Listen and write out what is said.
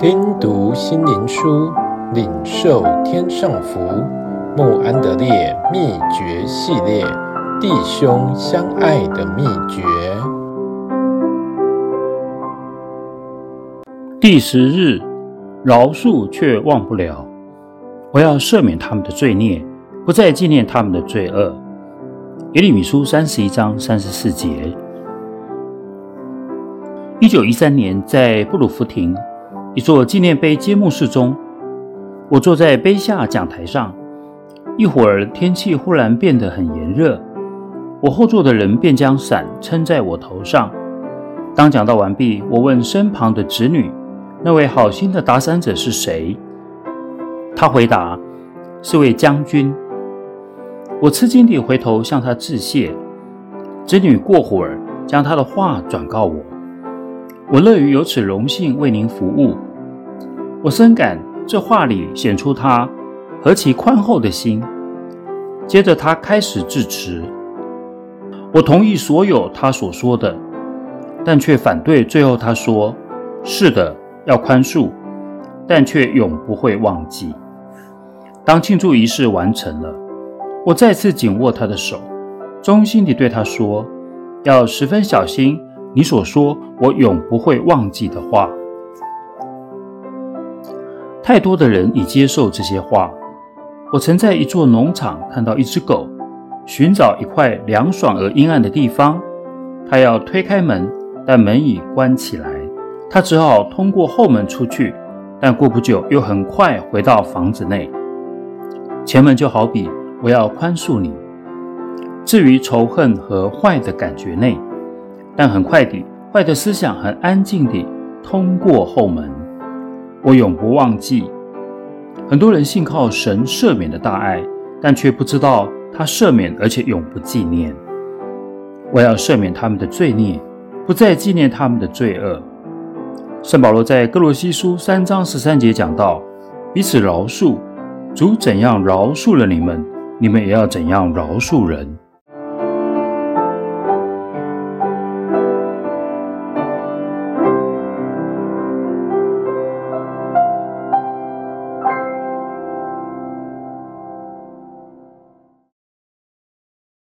听读心灵书，领受天上福。穆安德烈秘诀系列：弟兄相爱的秘诀。第十日，饶恕却忘不了。我要赦免他们的罪孽，不再纪念他们的罪恶。耶利米书三十一章三十四节。一九一三年，在布鲁福廷。一座纪念碑揭幕式中，我坐在碑下讲台上。一会儿，天气忽然变得很炎热，我后座的人便将伞撑在我头上。当讲到完毕，我问身旁的侄女：“那位好心的打伞者是谁？”她回答：“是位将军。”我吃惊地回头向他致谢。侄女过会儿将他的话转告我。我乐于有此荣幸为您服务。我深感这话里显出他何其宽厚的心。接着他开始致辞。我同意所有他所说的，但却反对最后他说：“是的，要宽恕，但却永不会忘记。”当庆祝仪式完成了，我再次紧握他的手，衷心地对他说：“要十分小心。”你所说我永不会忘记的话，太多的人已接受这些话。我曾在一座农场看到一只狗，寻找一块凉爽而阴暗的地方。它要推开门，但门已关起来，它只好通过后门出去，但过不久又很快回到房子内。前门就好比我要宽恕你，置于仇恨和坏的感觉内。但很快地，坏的思想很安静地通过后门。我永不忘记。很多人信靠神赦免的大爱，但却不知道他赦免而且永不纪念。我要赦免他们的罪孽，不再纪念他们的罪恶。圣保罗在歌罗西书三章十三节讲到：彼此饶恕，主怎样饶恕了你们，你们也要怎样饶恕人。